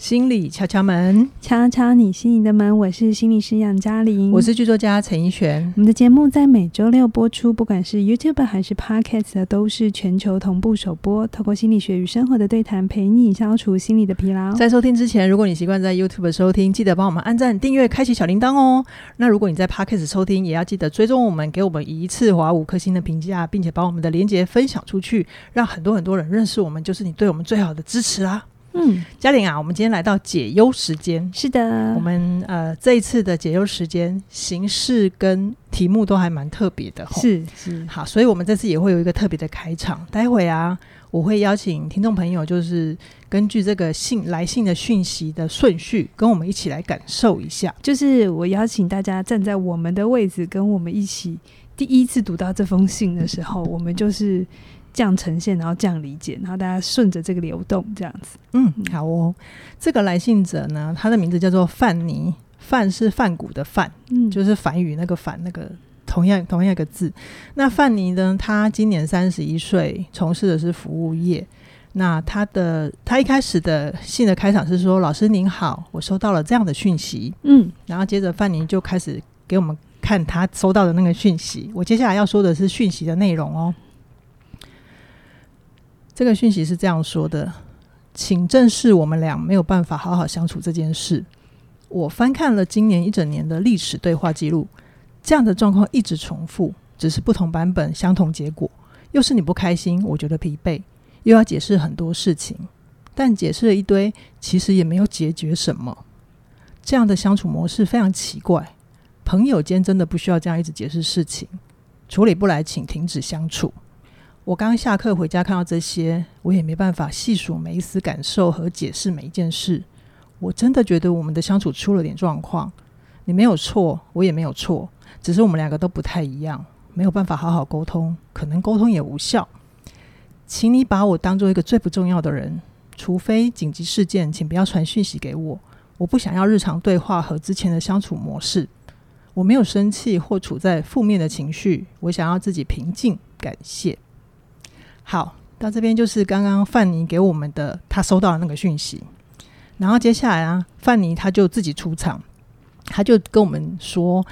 心理敲敲门，敲敲你心里的门。我是心理师杨嘉玲，我是剧作家陈怡璇。我们的节目在每周六播出，不管是 YouTube 还是 Podcast，都是全球同步首播。透过心理学与生活的对谈，陪你消除心理的疲劳。在收听之前，如果你习惯在 YouTube 收听，记得帮我们按赞、订阅、开启小铃铛哦。那如果你在 Podcast 收听，也要记得追踪我们，给我们一次划五颗星的评价，并且把我们的连接分享出去，让很多很多人认识我们，就是你对我们最好的支持啦。嗯，嘉玲啊，我们今天来到解忧时间。是的，我们呃这一次的解忧时间形式跟题目都还蛮特别的。是是，好，所以我们这次也会有一个特别的开场。待会啊，我会邀请听众朋友，就是根据这个信来信的讯息的顺序，跟我们一起来感受一下。就是我邀请大家站在我们的位置，跟我们一起第一次读到这封信的时候，我们就是。这样呈现，然后这样理解，然后大家顺着这个流动，这样子。嗯，好哦。这个来信者呢，他的名字叫做范尼，范是范谷的范，嗯，就是梵语那个梵，那个同样同样一个字。那范尼呢，他今年三十一岁，从事的是服务业。那他的他一开始的信的开场是说：“老师您好，我收到了这样的讯息。”嗯，然后接着范尼就开始给我们看他收到的那个讯息。我接下来要说的是讯息的内容哦。这个讯息是这样说的，请正视我们俩没有办法好好相处这件事。我翻看了今年一整年的历史对话记录，这样的状况一直重复，只是不同版本，相同结果。又是你不开心，我觉得疲惫，又要解释很多事情，但解释了一堆，其实也没有解决什么。这样的相处模式非常奇怪。朋友间真的不需要这样一直解释事情，处理不来，请停止相处。我刚下课回家，看到这些，我也没办法细数每一丝感受和解释每一件事。我真的觉得我们的相处出了点状况。你没有错，我也没有错，只是我们两个都不太一样，没有办法好好沟通，可能沟通也无效。请你把我当做一个最不重要的人，除非紧急事件，请不要传讯息给我。我不想要日常对话和之前的相处模式。我没有生气或处在负面的情绪，我想要自己平静。感谢。好，到这边就是刚刚范尼给我们的，他收到的那个讯息。然后接下来啊，范尼他就自己出场，他就跟我们说，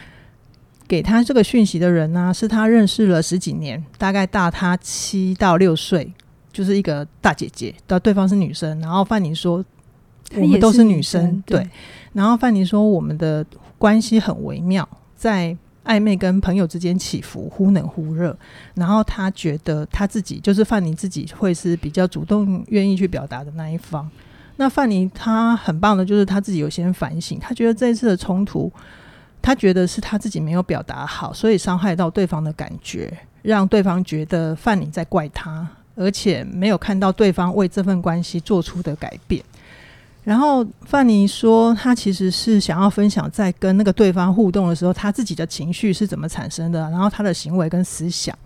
给他这个讯息的人呢、啊，是他认识了十几年，大概大他七到六岁，就是一个大姐姐。到对方是女生，然后范尼说，我们都是女生，女生对。对，然后范尼说，我们的关系很微妙，在。暧昧跟朋友之间起伏，忽冷忽热。然后他觉得他自己就是范尼自己会是比较主动、愿意去表达的那一方。那范尼他很棒的，就是他自己有些反省，他觉得这一次的冲突，他觉得是他自己没有表达好，所以伤害到对方的感觉，让对方觉得范尼在怪他，而且没有看到对方为这份关系做出的改变。然后范尼说，他其实是想要分享在跟那个对方互动的时候，他自己的情绪是怎么产生的，然后他的行为跟思想，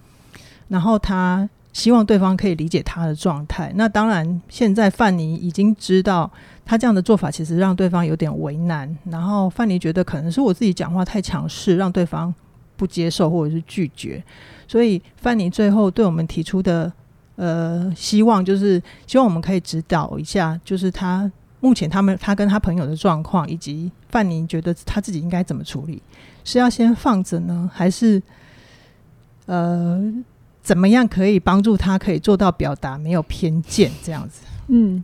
然后他希望对方可以理解他的状态。那当然，现在范尼已经知道他这样的做法其实让对方有点为难。然后范尼觉得可能是我自己讲话太强势，让对方不接受或者是拒绝。所以范尼最后对我们提出的呃希望，就是希望我们可以指导一下，就是他。目前他们他跟他朋友的状况，以及范宁觉得他自己应该怎么处理，是要先放着呢，还是呃怎么样可以帮助他可以做到表达没有偏见这样子？嗯，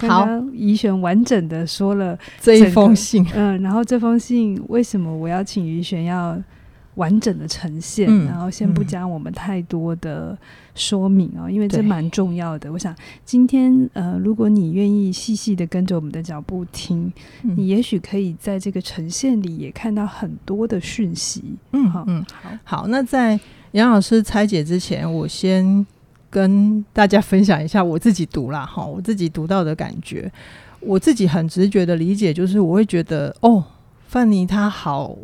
好，怡璇完整的说了这一封信，嗯，然后这封信为什么我要请怡璇要完整的呈现，嗯、然后先不讲我们太多的说明哦，嗯、因为这蛮重要的。我想今天呃，如果你愿意细细的跟着我们的脚步听，嗯、你也许可以在这个呈现里也看到很多的讯息。嗯，好，嗯，好，好。那在杨老师拆解之前，我先跟大家分享一下我自己读啦哈，我自己读到的感觉，我自己很直觉的理解就是，我会觉得哦，范尼他好。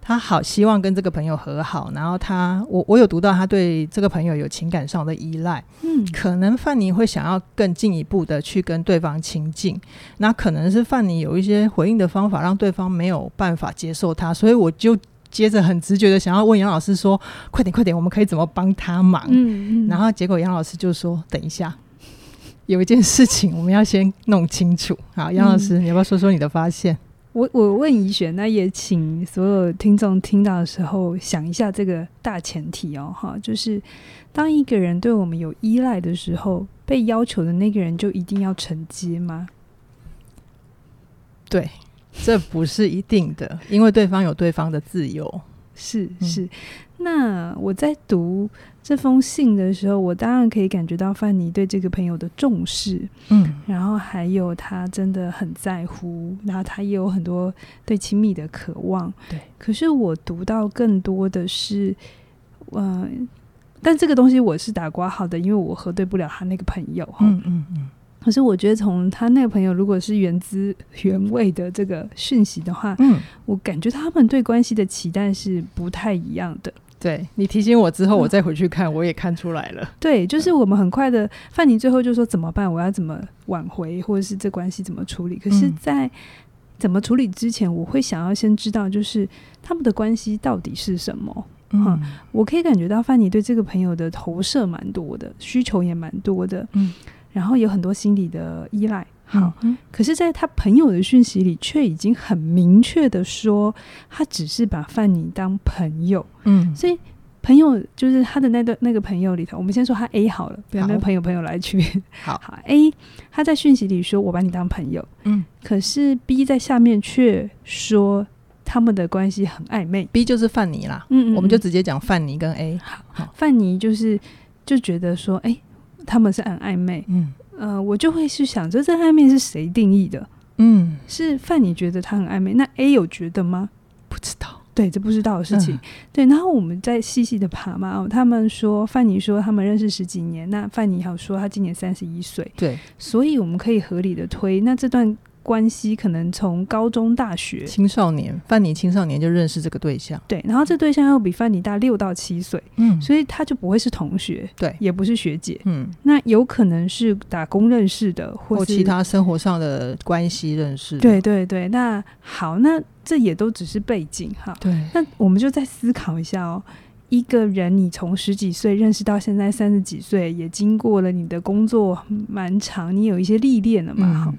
他好希望跟这个朋友和好，然后他我我有读到他对这个朋友有情感上的依赖，嗯，可能范尼会想要更进一步的去跟对方亲近，那可能是范尼有一些回应的方法让对方没有办法接受他，所以我就接着很直觉的想要问杨老师说，快点快点，我们可以怎么帮他忙？嗯嗯，然后结果杨老师就说等一下。有一件事情我们要先弄清楚。好，杨老师，嗯、你要不要说说你的发现？我我问怡璇，那也请所有听众听到的时候想一下这个大前提哦，哈，就是当一个人对我们有依赖的时候，被要求的那个人就一定要承接吗？对，这不是一定的，因为对方有对方的自由。是是，嗯、那我在读这封信的时候，我当然可以感觉到范尼对这个朋友的重视，嗯，然后还有他真的很在乎，然后他也有很多对亲密的渴望，对。可是我读到更多的是，嗯、呃，但这个东西我是打挂号的，因为我核对不了他那个朋友，嗯嗯嗯。可是我觉得，从他那个朋友如果是原汁原味的这个讯息的话，嗯，我感觉他们对关系的期待是不太一样的。对，你提醒我之后，我再回去看，嗯、我也看出来了。对，就是我们很快的，范妮最后就说怎么办？我要怎么挽回，或者是这关系怎么处理？可是，在怎么处理之前，我会想要先知道，就是他们的关系到底是什么？嗯，嗯，我可以感觉到范妮对这个朋友的投射蛮多的，需求也蛮多的。嗯。然后有很多心理的依赖，好，嗯、可是，在他朋友的讯息里，却已经很明确的说，他只是把范尼当朋友，嗯，所以朋友就是他的那段那个朋友里头，我们先说他 A 好了，不要跟朋友朋友来区别，好。好 A，他在讯息里说我把你当朋友，嗯，可是 B 在下面却说他们的关系很暧昧，B 就是范尼啦，嗯，嗯，嗯，我们就直接讲范尼跟 A，好，好，范尼就是就觉得说，哎。他们是很暧昧，嗯，呃，我就会去想，这这暧昧是谁定义的？嗯，是范你觉得他很暧昧，那 A 有觉得吗？不知道，对，这不知道的事情。嗯、对，然后我们再细细的爬嘛。哦，他们说范妮说他们认识十几年，那范妮还有说他今年三十一岁，对，所以我们可以合理的推，那这段。关系可能从高中、大学、青少年，范妮青少年就认识这个对象，对，然后这对象又比范妮大六到七岁，嗯，所以他就不会是同学，对，也不是学姐，嗯，那有可能是打工认识的，或，或其他生活上的关系认识。的，对对对。那好，那这也都只是背景哈，对，那我们就再思考一下哦。一个人，你从十几岁认识到现在三十几岁，也经过了你的工作蛮长，你有一些历练了嘛？哈、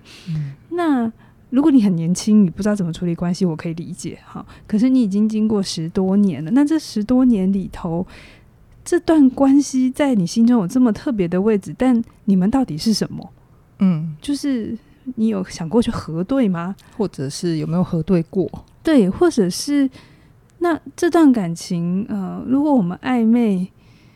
那如果你很年轻，你不知道怎么处理关系，我可以理解哈。可是你已经经过十多年了，那这十多年里头，这段关系在你心中有这么特别的位置，但你们到底是什么？嗯，就是你有想过去核对吗？或者是有没有核对过？对，或者是。那这段感情，呃，如果我们暧昧，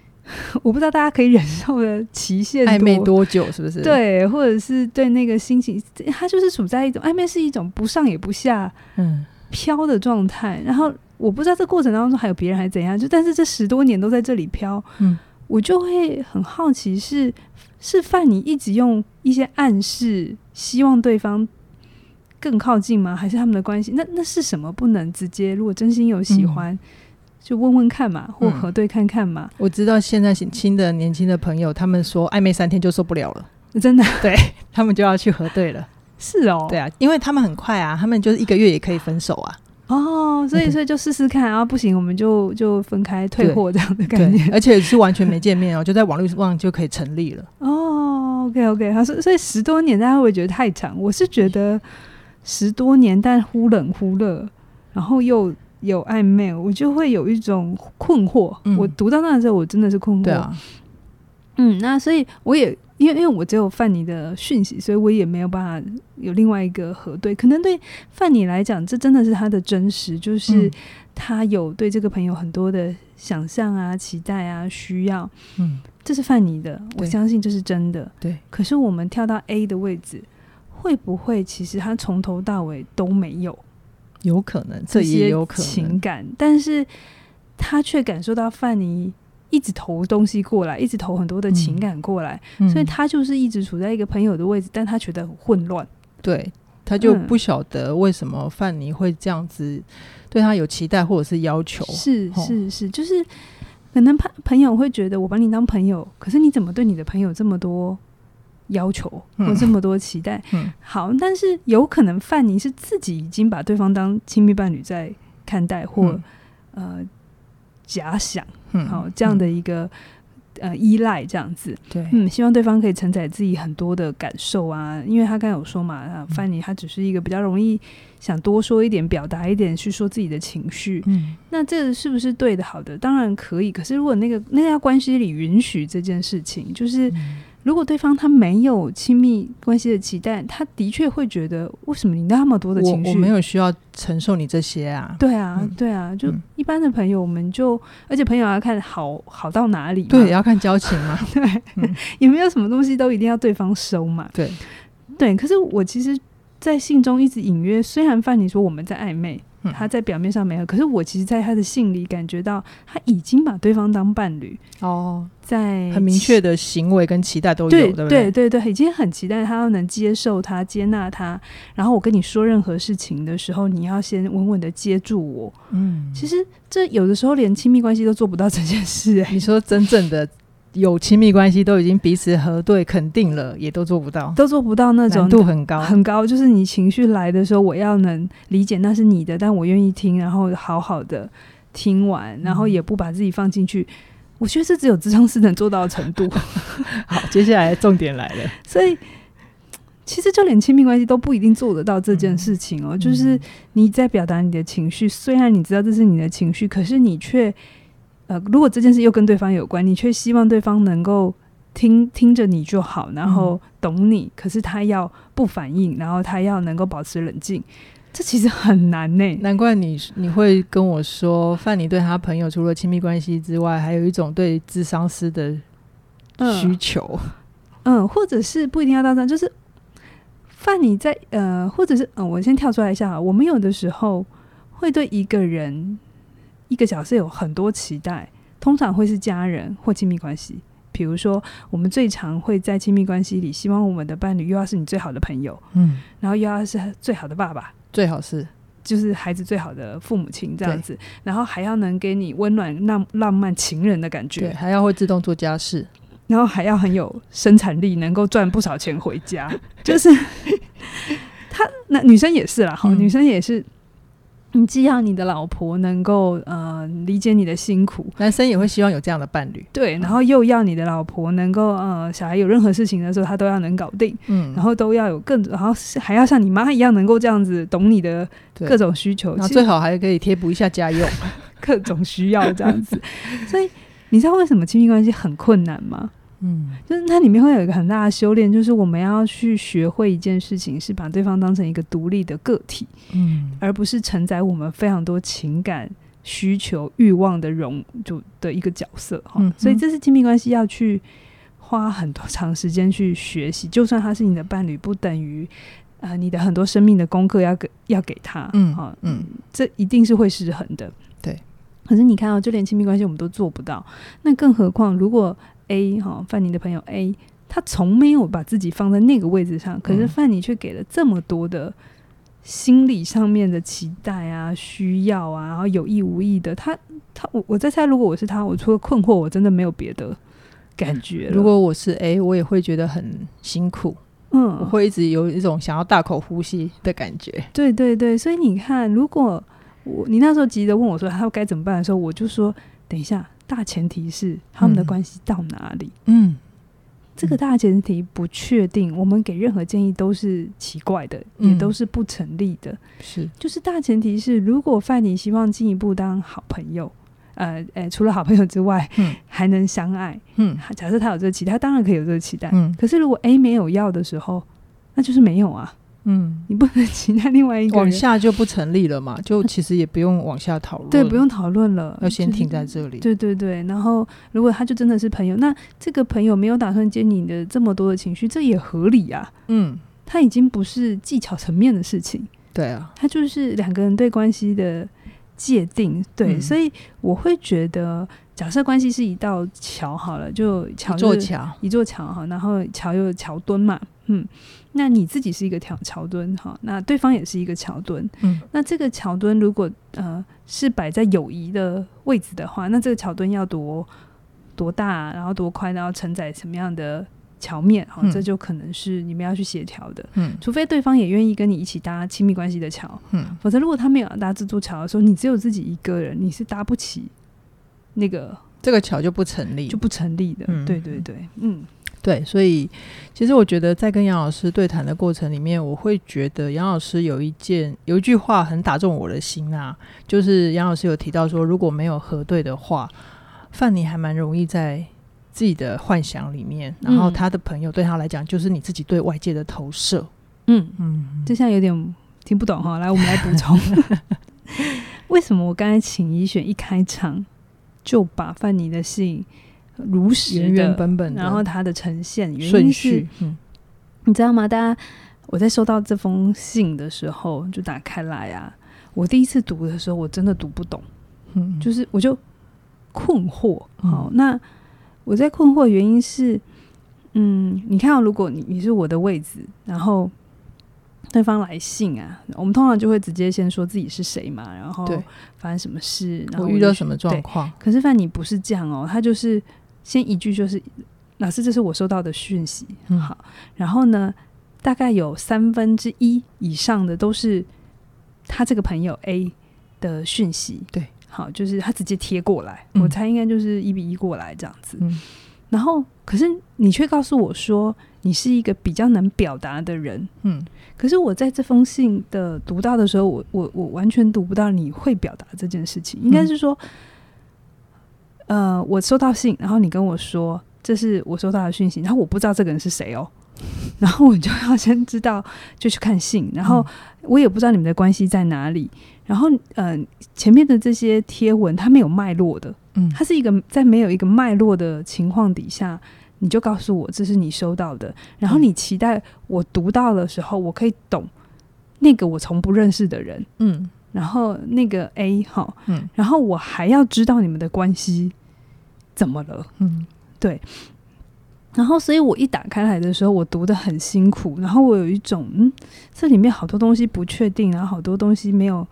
我不知道大家可以忍受的期限暧昧多久，是不是？对，或者是对那个心情，它就是处在一种暧昧，是一种不上也不下，嗯，飘的状态。然后我不知道这过程当中还有别人还是怎样，就但是这十多年都在这里飘，嗯，我就会很好奇是，是是范你一直用一些暗示，希望对方。更靠近吗？还是他们的关系？那那是什么？不能直接？如果真心有喜欢，嗯、就问问看嘛，或核对看看嘛。我知道现在新的年轻的朋友，他们说暧昧三天就受不了了，真的，对他们就要去核对了。是哦，对啊，因为他们很快啊，他们就是一个月也可以分手啊。哦，所以所以就试试看，然后不行我们就就分开退货这样的感觉，而且是完全没见面哦，就在网络上就可以成立了。哦，OK OK，他说所以十多年大家会觉得太长？我是觉得。十多年，但忽冷忽热，然后又有暧昧，我就会有一种困惑。嗯、我读到那的时候，我真的是困惑。啊，嗯，那所以我也因为因为我只有范尼的讯息，所以我也没有办法有另外一个核对。可能对范尼来讲，这真的是他的真实，就是他有对这个朋友很多的想象啊、期待啊、需要。嗯，这是范尼的，我相信这是真的。对，可是我们跳到 A 的位置。会不会其实他从头到尾都没有？有可能，这也有可能情感，但是他却感受到范尼一直投东西过来，一直投很多的情感过来，嗯、所以他就是一直处在一个朋友的位置，但他觉得很混乱。对，他就不晓得为什么范尼会这样子对他有期待或者是要求。是是是，就是可能朋朋友会觉得我把你当朋友，可是你怎么对你的朋友这么多？要求或这么多期待，嗯嗯、好，但是有可能范尼是自己已经把对方当亲密伴侣在看待，或、嗯、呃假想，嗯、好这样的一个呃依赖这样子。对，嗯，希望对方可以承载自己很多的感受啊，因为他刚才有说嘛，范尼他只是一个比较容易想多说一点、表达一点去说自己的情绪。嗯，那这是不是对的、好的？当然可以。可是如果那个那家关系里允许这件事情，就是。嗯如果对方他没有亲密关系的期待，他的确会觉得为什么你那么多的情绪？我我没有需要承受你这些啊。对啊，嗯、对啊，就一般的朋友，我们就、嗯、而且朋友要看好好到哪里，对，也要看交情嘛。对，嗯、也没有什么东西都一定要对方收嘛。对，对。可是我其实，在信中一直隐约，虽然范你说我们在暧昧。他在表面上没有，可是我其实，在他的信里感觉到，他已经把对方当伴侣哦，在很明确的行为跟期待都有，对对对对对，已经很期待他要能接受他、接纳他。然后我跟你说任何事情的时候，你要先稳稳的接住我。嗯，其实这有的时候连亲密关系都做不到这件事，欸。你说真正的。有亲密关系都已经彼此核对肯定了，也都做不到，都做不到那种难度很高很高。就是你情绪来的时候，我要能理解那是你的，但我愿意听，然后好好的听完，然后也不把自己放进去。嗯、我觉得这只有咨商师能做到的程度。好，接下来重点来了。所以其实就连亲密关系都不一定做得到这件事情哦。嗯、就是你在表达你的情绪，虽然你知道这是你的情绪，可是你却。呃，如果这件事又跟对方有关，你却希望对方能够听听着你就好，然后懂你，嗯、可是他要不反应，然后他要能够保持冷静，这其实很难呢。难怪你你会跟我说，范你对他朋友除了亲密关系之外，还有一种对智商师的需求。嗯，嗯，或者是不一定要到这样，就是范你在呃，或者是嗯、呃，我先跳出来一下哈，我们有的时候会对一个人。一个角色有很多期待，通常会是家人或亲密关系。比如说，我们最常会在亲密关系里，希望我们的伴侣又要是你最好的朋友，嗯，然后又要是最好的爸爸，最好是就是孩子最好的父母亲这样子，然后还要能给你温暖、浪浪漫情人的感觉，对，还要会自动做家事，然后还要很有生产力，能够赚不少钱回家。就是 他那女生也是啦，好，嗯、女生也是。你既要你的老婆能够呃理解你的辛苦，男生也会希望有这样的伴侣，对，然后又要你的老婆能够呃小孩有任何事情的时候，他都要能搞定，嗯，然后都要有更，然后还要像你妈一样能够这样子懂你的各种需求，那最好还可以贴补一下家用，各种需要这样子，所以你知道为什么亲密关系很困难吗？嗯，就是它里面会有一个很大的修炼，就是我们要去学会一件事情，是把对方当成一个独立的个体，嗯，而不是承载我们非常多情感需求、欲望的容就的一个角色哈。嗯，所以这是亲密关系要去花很多长时间去学习，就算他是你的伴侣，不等于呃你的很多生命的功课要给要给他，嗯哈，嗯，这一定是会失衡的，对。可是你看哦，就连亲密关系我们都做不到，那更何况如果。A 哈，范尼的朋友 A，他从没有把自己放在那个位置上，可是范尼却给了这么多的心理上面的期待啊、需要啊，然后有意无意的，他他我我在猜，如果我是他，我除了困惑，我真的没有别的感觉。如果我是 A，我也会觉得很辛苦，嗯，我会一直有一种想要大口呼吸的感觉。对对对，所以你看，如果我你那时候急着问我说他该怎么办的时候，我就说等一下。大前提是他们的关系到哪里？嗯，这个大前提不确定，我们给任何建议都是奇怪的，嗯、也都是不成立的。是，就是大前提是，如果范妮希望进一步当好朋友，呃，呃、欸，除了好朋友之外，嗯，还能相爱，嗯，假设他有这个期待，他当然可以有这个期待，嗯。可是如果 A 没有要的时候，那就是没有啊。嗯，你不能期待另外一个往下就不成立了嘛？就其实也不用往下讨论，对，不用讨论了，要先停在这里。对对对，然后如果他就真的是朋友，那这个朋友没有打算接你的这么多的情绪，这也合理啊。嗯，他已经不是技巧层面的事情，对啊，他就是两个人对关系的界定。对，嗯、所以我会觉得，假设关系是一道桥好了，就桥一座桥，一座桥哈，然后桥有桥墩嘛，嗯。那你自己是一个桥桥墩哈，那对方也是一个桥墩，嗯，那这个桥墩如果呃是摆在友谊的位置的话，那这个桥墩要多多大，然后多宽，然后承载什么样的桥面哈，这就可能是你们要去协调的，嗯，除非对方也愿意跟你一起搭亲密关系的桥，嗯，否则如果他没有搭这座桥的时候，你只有自己一个人，你是搭不起那个这个桥就不成立，就不成立的。嗯、对对对，嗯，对，所以其实我觉得在跟杨老师对谈的过程里面，我会觉得杨老师有一件有一句话很打中我的心啊，就是杨老师有提到说，如果没有核对的话，范尼还蛮容易在自己的幻想里面，然后他的朋友对他来讲就是你自己对外界的投射。嗯嗯，这下有点听不懂哈，来我们来补充。为什么我刚才请宜选一开场就把范尼的信如实原原本本，然后它的呈现顺序，嗯，你知道吗？大家我在收到这封信的时候就打开来啊，我第一次读的时候我真的读不懂，嗯，就是我就困惑。好，那我在困惑的原因是，嗯，你看，如果你你是我的位置，然后。对方来信啊，我们通常就会直接先说自己是谁嘛，然后发生什么事，然后遇到什么状况。可是范你不是这样哦，他就是先一句就是老师，这是我收到的讯息，嗯，好，然后呢，大概有三分之一以上的都是他这个朋友 A 的讯息，对，好，就是他直接贴过来，嗯，我猜应该就是一比一过来这样子，嗯，然后可是你却告诉我说你是一个比较能表达的人，嗯。可是我在这封信的读到的时候，我我我完全读不到你会表达这件事情。应该是说，呃，我收到信，然后你跟我说这是我收到的讯息，然后我不知道这个人是谁哦，然后我就要先知道就去看信，然后我也不知道你们的关系在哪里，然后呃，前面的这些贴文它没有脉络的，嗯，它是一个在没有一个脉络的情况底下。你就告诉我这是你收到的，然后你期待我读到的时候，我可以懂那个我从不认识的人，嗯，然后那个 A 哈，嗯，然后我还要知道你们的关系怎么了，嗯，对，然后所以我一打开来的时候，我读的很辛苦，然后我有一种嗯，这里面好多东西不确定，然后好多东西没有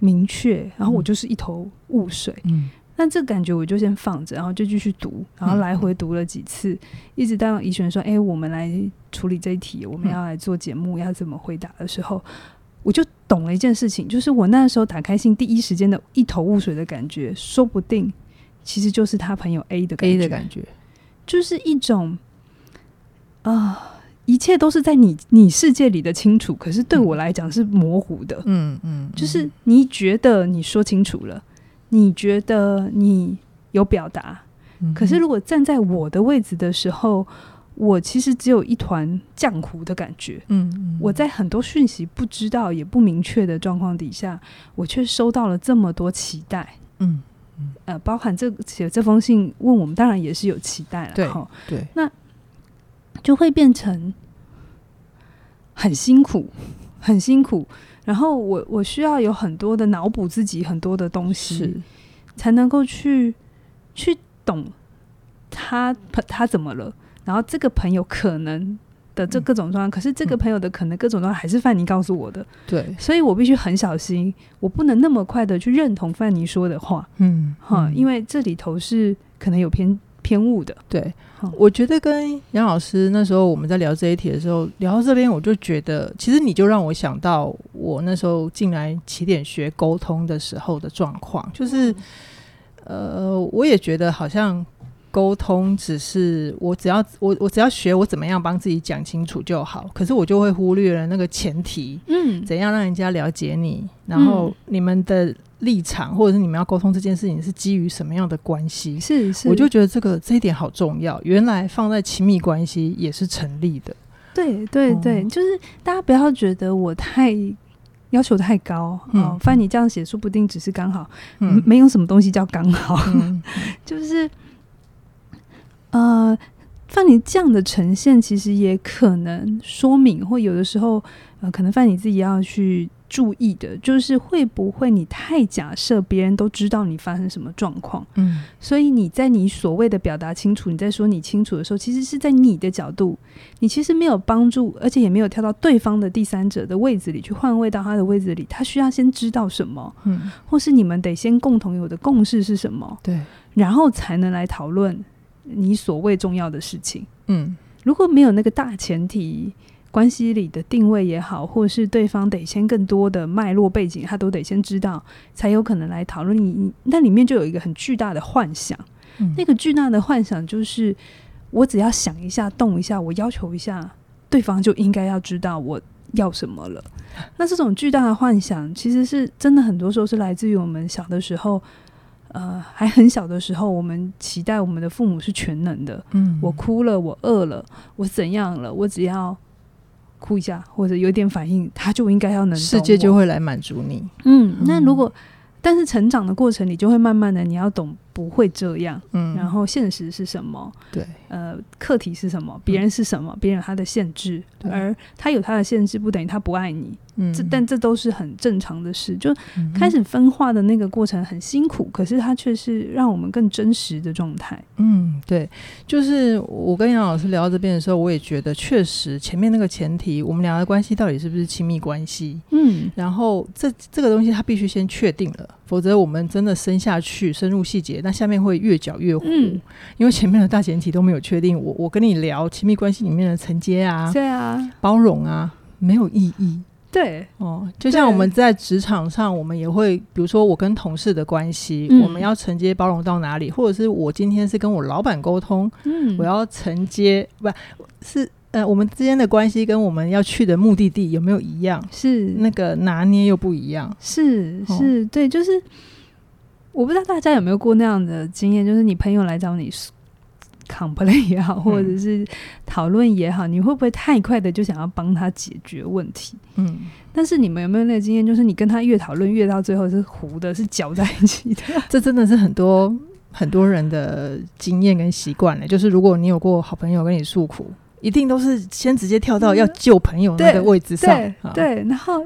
明确，然后我就是一头雾水，嗯。但这感觉我就先放着，然后就继续读，然后来回读了几次，嗯、一直到宜选说：“哎、欸，我们来处理这一题，我们要来做节目，要怎么回答的时候，我就懂了一件事情，就是我那时候打开信，第一时间的一头雾水的感觉，说不定其实就是他朋友 A 的感觉。A 的感觉，就是一种啊、呃，一切都是在你你世界里的清楚，可是对我来讲是模糊的，嗯嗯，就是你觉得你说清楚了。”你觉得你有表达，嗯，可是如果站在我的位置的时候，我其实只有一团浆糊的感觉。嗯，嗯，我在很多讯息不知道也不明确的状况底下，我却收到了这么多期待。嗯，嗯呃，包含这写这封信问我们，当然也是有期待了。对，对，那就会变成很辛苦，很辛苦。然后我我需要有很多的脑补自己很多的东西，才能够去去懂他他怎么了。然后这个朋友可能的这各种状况，嗯，可是这个朋友的可能各种状况还是范尼告诉我的。对，所以我必须很小心，我不能那么快的去认同范尼说的话。嗯，哈，因为这里头是可能有偏偏误的。对。我觉得跟杨老师那时候我们在聊这一题的时候，聊到这边，我就觉得，其实你就让我想到我那时候进来起点学沟通的时候的状况，就是，呃，我也觉得好像沟通只是我只要我我只要学我怎么样帮自己讲清楚就好，可是我就会忽略了那个前提，嗯，怎样让人家了解你，然后你们的。立场，或者是你们要沟通这件事情是基于什么样的关系？是是，我就觉得这个这一点好重要。原来放在亲密关系也是成立的。对对对，嗯，就是大家不要觉得我太要求太高。嗯，哦，反正你这样写，说不定只是刚好。嗯，没有什么东西叫刚好。嗯，就是呃，范你这样的呈现，其实也可能说明，或有的时候呃，可能范你自己要去。注意的就是会不会你太假设别人都知道你发生什么状况，嗯，所以你在你所谓的表达清楚，你在说你清楚的时候，其实是在你的角度，你其实没有帮助，而且也没有跳到对方的第三者的位置里去换位到他的位置里，他需要先知道什么，嗯，或是你们得先共同有的共识是什么，对，然后才能来讨论你所谓重要的事情，嗯，如果没有那个大前提。关系里的定位也好，或是对方得先更多的脉络背景，他都得先知道，才有可能来讨论你。那里面就有一个很巨大的幻想，嗯、那个巨大的幻想就是，我只要想一下、动一下，我要求一下，对方就应该要知道我要什么了。那这种巨大的幻想，其实是真的，很多时候是来自于我们小的时候。呃，还很小的时候，我们期待我们的父母是全能的。嗯，我哭了，我饿了，我怎样了？我只要哭一下，或者有点反应，他就应该要能，世界就会来满足你。嗯，那如果，但是成长的过程，你就会慢慢的，你要懂。不会这样，嗯，然后现实是什么？对，呃，课题是什么？别人是什么？别人有他的限制，而他有他的限制，不等于他不爱你，嗯，这但这都是很正常的事。就开始分化的那个过程很辛苦，可是它却是让我们更真实的状态。嗯，对，就是我跟杨老师聊到这边的时候，我也觉得确实前面那个前提，我们俩的关系到底是不是亲密关系？嗯，然后这这个东西他必须先确定了。否则，我们真的深下去，深入细节，那下面会越搅越糊。嗯，因为前面的大前提都没有确定。我我跟你聊亲密关系里面的承接啊，对啊，包容啊，没有意义。对，哦，就像我们在职场上，我们也会，比如说我跟同事的关系，嗯、我们要承接包容到哪里，或者是我今天是跟我老板沟通，嗯，我要承接，不是。呃，我们之间的关系跟我们要去的目的地有没有一样？是那个拿捏又不一样。是是，对，就是我不知道大家有没有过那样的经验，就是你朋友来找你 complain 也好，或者是讨论也好，嗯、你会不会太快的就想要帮他解决问题？嗯，但是你们有没有那个经验，就是你跟他越讨论越到最后是糊的，是搅在一起的？这真的是很多很多人的经验跟习惯了。就是如果你有过好朋友跟你诉苦。一定都是先直接跳到要救朋友那个位置上，对，对，对，然后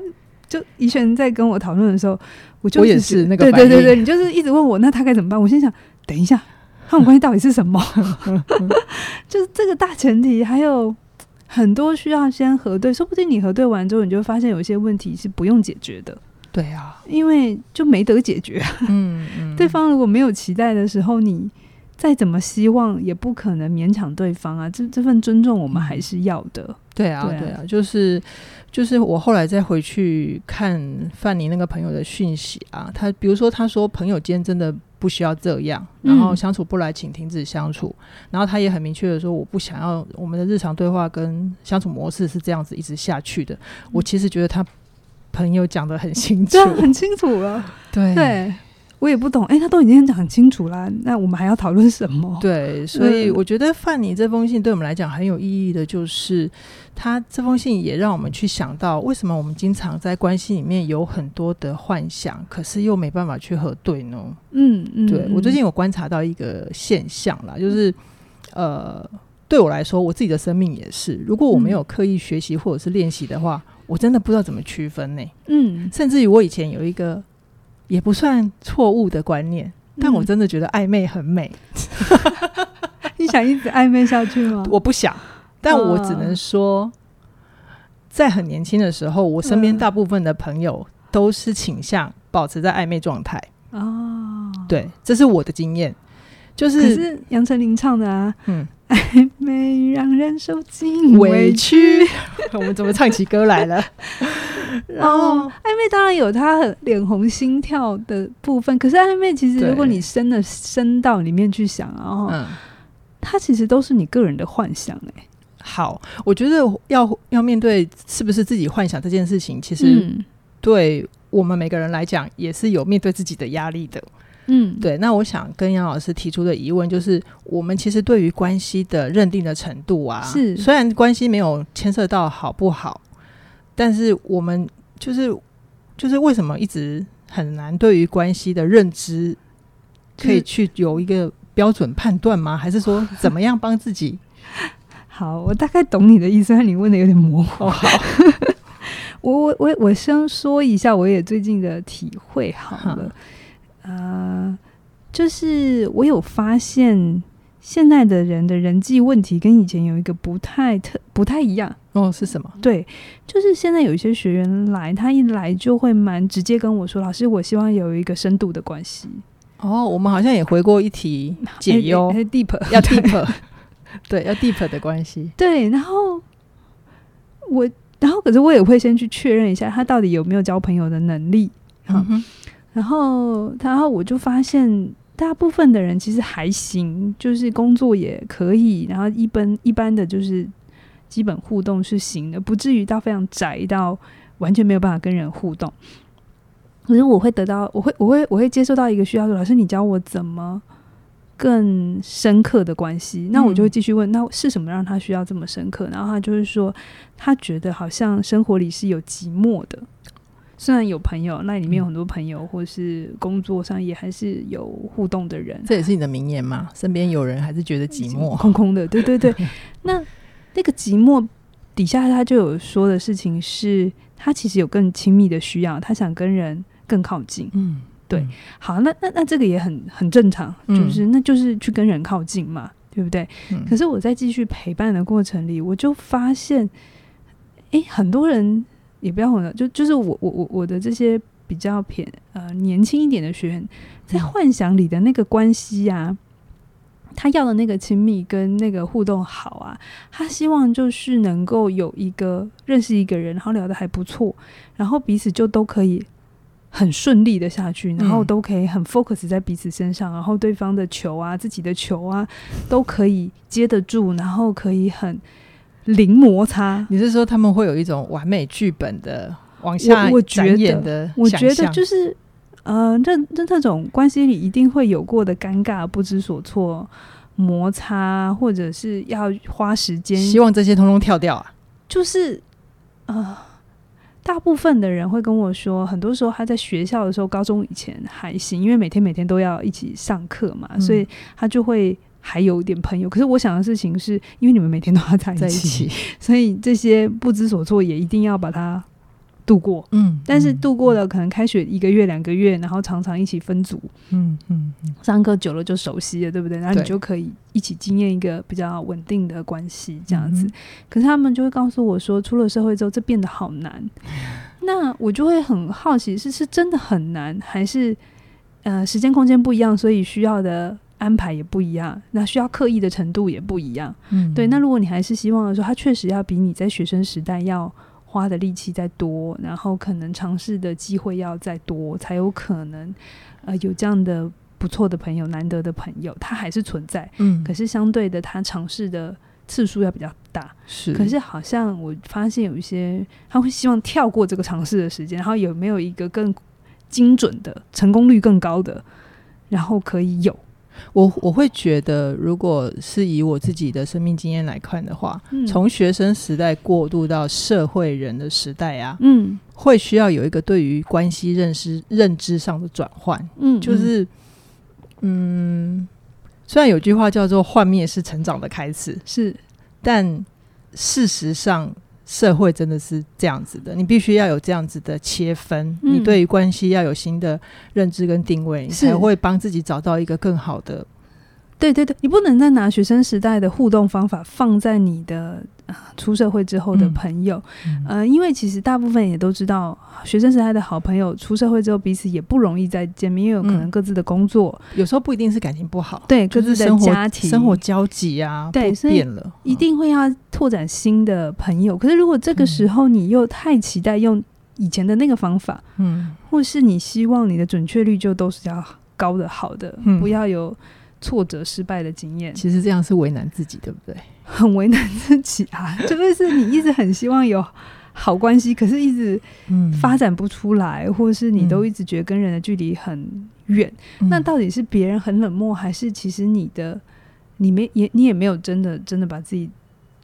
就怡璇在跟我讨论的时候，我就我也是那个，对对对对，你就是一直问我，那他该怎么办？我心想，等一下，他们关系到底是什么？就是这个大前提，还有很多需要先核对，说不定你核对完之后，你就会发现有一些问题是不用解决的。对啊，因为就没得解决。嗯嗯，对方如果没有期待的时候，你。再怎么希望，也不可能勉强对方啊！这这份尊重，我们还是要的。嗯、对啊，对啊，就是就是我后来再回去看范尼那个朋友的讯息啊，他比如说他说朋友间真的不需要这样，然后相处不来，请停止相处。嗯、然后他也很明确的说，我不想要我们的日常对话跟相处模式是这样子一直下去的。嗯、我其实觉得他朋友讲的很清楚，很清楚了。对对。我也不懂，哎、欸，他都已经讲很清楚了，那我们还要讨论什么？对，所以我觉得范尼这封信对我们来讲很有意义的，就是他这封信也让我们去想到，为什么我们经常在关系里面有很多的幻想，可是又没办法去核对呢？嗯嗯，对，我最近有观察到一个现象啦，就是呃，对我来说，我自己的生命也是，如果我没有刻意学习或者是练习的话，我真的不知道怎么区分呢。嗯，甚至于我以前有一个。也不算错误的观念，但我真的觉得暧昧很美。嗯、你想一直暧昧下去吗？我不想，但我只能说，在很年轻的时候，我身边大部分的朋友都是倾向保持在暧昧状态。哦，对，这是我的经验。就是，可是杨丞琳唱的啊，嗯，暧昧让人受尽委屈。我们怎么唱起歌来了？然后暧昧当然有他很脸红心跳的部分，可是暧昧其实如果你深的深到里面去想，然后它其实都是你个人的幻想哎。好，我觉得要要面对是不是自己幻想这件事情，其实对我们每个人来讲也是有面对自己的压力的。嗯，对。那我想跟杨老师提出的疑问就是，我们其实对于关系的认定的程度啊，是虽然关系没有牵涉到好不好。但是我们就是就是为什么一直很难对于关系的认知可以去有一个标准判断吗？还是说 怎么样帮自己？好，我大概懂你的意思，但你问的有点模糊。好，我我我我先说一下我也最近的体会好了，呃，就是我有发现。现在的人的人际问题跟以前有一个不太特不太一样哦，是什么？对，就是现在有一些学员来，他一来就会蛮直接跟我说：“老师，我希望有一个深度的关系。”哦，我们好像也回过一题 解忧，欸欸、deep 要 deep，对，要 deep 的关系。对，然后我，然后可是我也会先去确认一下他到底有没有交朋友的能力。然后，然后我就发现。大部分的人其实还行，就是工作也可以，然后一般一般的就是基本互动是行的，不至于到非常窄到完全没有办法跟人互动。可是我会得到，我会我会我会接受到一个需要说，老师你教我怎么更深刻的关系，那我就会继续问，那是什么让他需要这么深刻？然后他就是说，他觉得好像生活里是有寂寞的。虽然有朋友，那里面有很多朋友，或是工作上也还是有互动的人。这也是你的名言吗？身边有人还是觉得寂寞，空空的。对对对。那那个寂寞底下，他就有说的事情是，他其实有更亲密的需要，他想跟人更靠近。嗯，对。嗯、好，那那那这个也很很正常，就是、嗯、那就是去跟人靠近嘛，对不对？嗯、可是我在继续陪伴的过程里，我就发现，哎，很多人。也不要混了，就就是我我我我的这些比较偏呃年轻一点的学员，在幻想里的那个关系啊，他要的那个亲密跟那个互动好啊，他希望就是能够有一个认识一个人，然后聊得还不错，然后彼此就都可以很顺利的下去，然后都可以很 focus 在彼此身上，然后对方的球啊、自己的球啊都可以接得住，然后可以很。零摩擦，你是说他们会有一种完美剧本的往下展演的我？我觉得就是，呃，这这这种关系里一定会有过的尴尬、不知所措、摩擦，或者是要花时间。希望这些通通跳掉啊！就是，呃，大部分的人会跟我说，很多时候他在学校的时候，高中以前还行，因为每天每天都要一起上课嘛，嗯、所以他就会。还有一点朋友，可是我想的事情是，因为你们每天都要在一起，在一起，所以这些不知所措也一定要把它度过。嗯，但是度过了，可能开学一个月、两个月，然后常常一起分组，嗯嗯，上课久了就熟悉了，对不对？然后你就可以一起经验一个比较稳定的关系，这样子。可是他们就会告诉我说，出了社会之后，这变得好难。那我就会很好奇，是是真的很难，还是呃时间空间不一样，所以需要的。安排也不一样，那需要刻意的程度也不一样。嗯，对。那如果你还是希望的说，他确实要比你在学生时代要花的力气再多，然后可能尝试的机会要再多，才有可能呃有这样的不错的朋友、难得的朋友，他还是存在。嗯，可是相对的，他尝试的次数要比较大。是，可是好像我发现有一些他会希望跳过这个尝试的时间，然后有没有一个更精准的成功率更高的，然后可以有。我我会觉得，如果是以我自己的生命经验来看的话，嗯，从学生时代过渡到社会人的时代啊，嗯，会需要有一个对于关系认识认知上的转换，嗯，就是，嗯，虽然有句话叫做“幻灭是成长的开始”，是，但事实上。社会真的是这样子的，你必须要有这样子的切分，嗯、你对于关系要有新的认知跟定位，是你才会帮自己找到一个更好的。对对对，你不能再拿学生时代的互动方法放在你的。出社会之后的朋友，呃，因为其实大部分也都知道，学生时代的好朋友出社会之后彼此也不容易再见面，因为有可能各自的工作，嗯、有时候不一定是感情不好，对，各自的家庭。生活交集啊，对，变了，一定会要拓展新的朋友。可是如果这个时候你又太期待用以前的那个方法，嗯，或是你希望你的准确率就都是要高的、好的，嗯、不要有挫折、失败的经验。其实这样是为难自己，对不对？很为难自己啊，就是你一直很希望有好关系，可是一直发展不出来，嗯、或是你都一直觉得跟人的距离很远。嗯、那到底是别人很冷漠，还是其实你的你没也你也没有真的真的把自己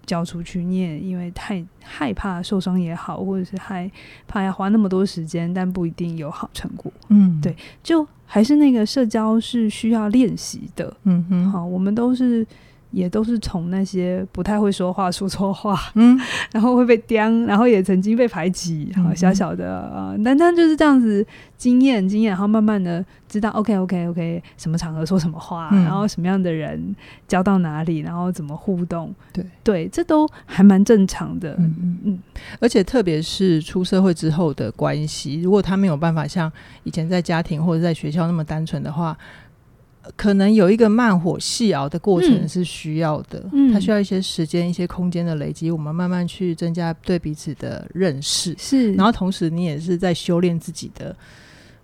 交出去？你也因为太害怕受伤也好，或者是害怕要花那么多时间，但不一定有好成果。嗯，对，就还是那个社交是需要练习的。嗯哼，好，我们都是。也都是从那些不太会说话、说错话，嗯，然后会被刁，然后也曾经被排挤，小小的啊，但但就是这样子经验经验，然后慢慢的知道，OK OK OK，什么场合说什么话，嗯、然后什么样的人交到哪里，然后怎么互动，对。对，这都还蛮正常的，嗯嗯。嗯，而且特别是出社会之后的关系，如果他没有办法像以前在家庭或者在学校那么单纯的话。可能有一个慢火细熬的过程是需要的，嗯，它需要一些时间、一些空间的累积，我们慢慢去增加对彼此的认识，是。然后同时，你也是在修炼自己的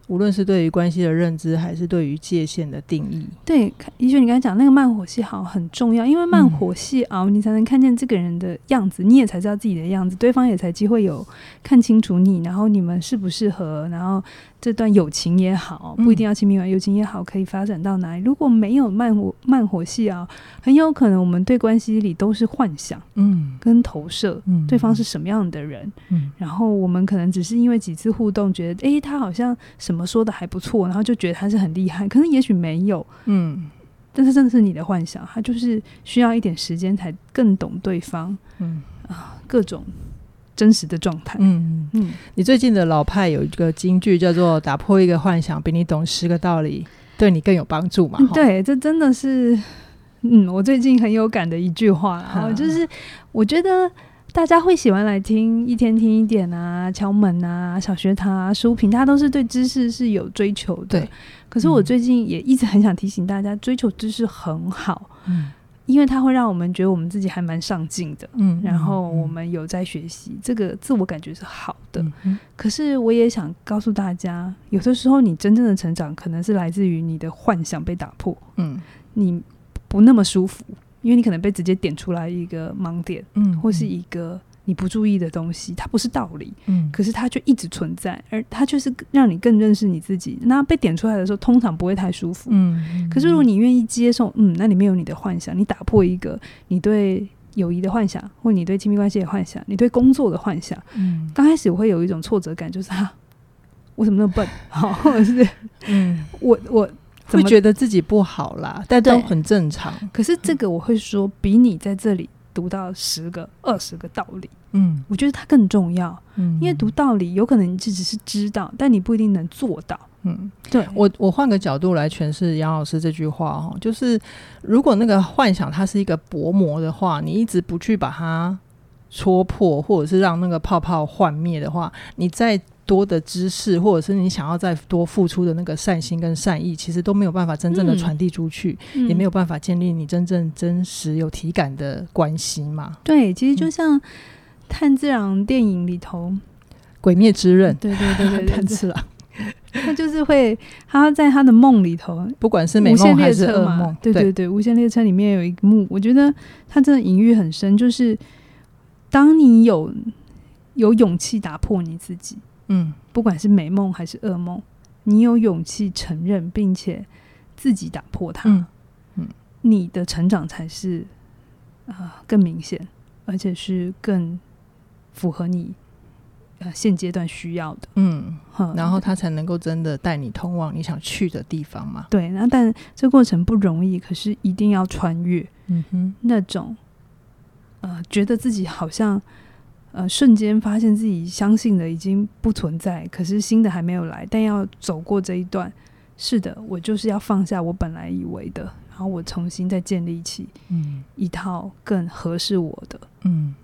无论是对于关系的认知，还是对于界限的定义，对，怡雪，你刚才讲那个慢火细熬很重要，因为慢火细熬，你才能看见这个人的样子，嗯、你也才知道自己的样子，对方也才机会有看清楚你，然后你们适不适合，然后这段友情也好，不一定要亲密关系，友情也好，可以发展到哪里？如果没有慢火慢火戏啊，很有可能我们对关系里都是幻想，嗯，跟投射，嗯，对方是什么样的人，嗯，然后我们可能只是因为几次互动，觉得，诶，他好像什么说的还不错，然后就觉得他是很厉害，可能也许没有，嗯，但是真的是你的幻想，他就是需要一点时间才更懂对方，嗯。啊，各种真实的状态，嗯嗯。你最近的老派有一个京剧叫做“打破一个幻想，比你懂十个道理，对你更有帮助”嘛？对，这真的是，嗯，我最近很有感的一句话，然后就是我觉得。大家会喜欢来听一天听一点啊，敲门啊，小学堂啊，书评，大家都是对知识是有追求的。对，可是我最近也一直很想提醒大家，追求知识很好，嗯，因为它会让我们觉得我们自己还蛮上进的，嗯，然后我们有在学习，这个自我感觉是好的。嗯，可是我也想告诉大家，有的时候你真正的成长，可能是来自于你的幻想被打破，嗯，你不那么舒服。因为你可能被直接点出来一个盲点，嗯，或是一个你不注意的东西，它不是道理，嗯，可是它就一直存在，而它就是让你更认识你自己。那被点出来的时候，通常不会太舒服，嗯。可是如果你愿意接受，嗯，那里面有你的幻想，你打破一个你对友谊的幻想，或你对亲密关系的幻想，你对工作的幻想，嗯，刚开始我会有一种挫折感，就是啊，我怎么那么笨？好，或者是，嗯，我 我。会觉得自己不好啦，但都很正常。可是这个我会说，比你在这里读到十个、二十个道理，嗯，我觉得它更重要。嗯，因为读道理有可能你只是知道，但你不一定能做到。嗯，对。我我换个角度来诠释杨老师这句话哦，就是如果那个幻想它是一个薄膜的话，你一直不去把它戳破，或者是让那个泡泡幻灭的话，你在。多的知识，或者是你想要再多付出的那个善心跟善意，其实都没有办法真正的传递出去，嗯，也没有办法建立你真正真实有体感的关系嘛。对，其实就像炭治郎电影里头，嗯《鬼灭之刃》，对对对对，炭治郎，他就是会他在他的梦里头，不管是美梦还是噩梦，对。对对，《无限列车》里面有一幕，我觉得他真的隐喻很深，就是当你有有勇气打破你自己。嗯，不管是美梦还是噩梦，你有勇气承认，并且自己打破它，嗯，嗯，你的成长才是啊、呃、更明显，而且是更符合你呃现阶段需要的，嗯，然后他才能够真的带你通往你想去的地方嘛。对，那但这过程不容易，可是一定要穿越，嗯哼，那种呃觉得自己好像。呃，瞬间发现自己相信的已经不存在，可是新的还没有来。但要走过这一段，是的，我就是要放下我本来以为的，然后我重新再建立起嗯一套更合适我的嗯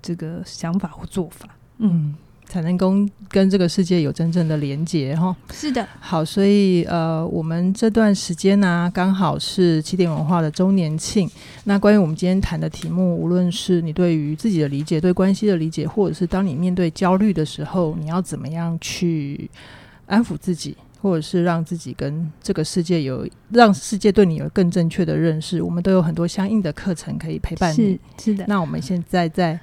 这个想法或做法嗯。嗯才能跟跟这个世界有真正的连接哈。是的，好，所以呃，我们这段时间呢、啊，刚好是起点文化的周年庆。那关于我们今天谈的题目，无论是你对于自己的理解、对关系的理解，或者是当你面对焦虑的时候，你要怎么样去安抚自己，或者是让自己跟这个世界有让世界对你有更正确的认识，我们都有很多相应的课程可以陪伴你。是，是的。那我们现在在。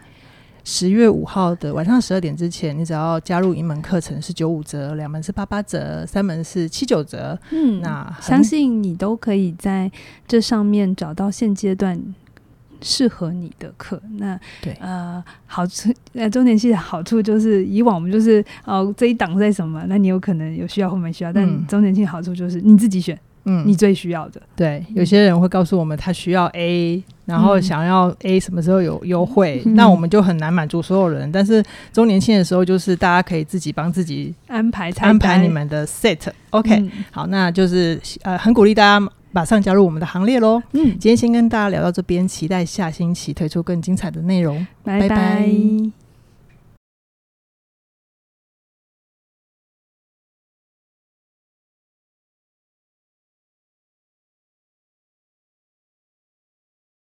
十月五号的晚上十二点之前，你只要加入一门课程是九五折，两门是八八折，三门是七九折。嗯，那相信你都可以在这上面找到现阶段适合你的课。那对呃，好处呃，周年庆的好处就是，以往我们就是哦这一档在什么，那你有可能有需要或没需要，但周年庆好处就是你自己选。嗯，你最需要的。对，有些人会告诉我们他需要 A，嗯，然后想要 A 什么时候有优惠，嗯，那我们就很难满足所有人。但是周年庆的时候，就是大家可以自己帮自己安排安排你们的 set。OK，嗯，好，那就是呃，很鼓励大家马上加入我们的行列喽。嗯，今天先跟大家聊到这边，期待下星期推出更精彩的内容。拜拜。拜拜。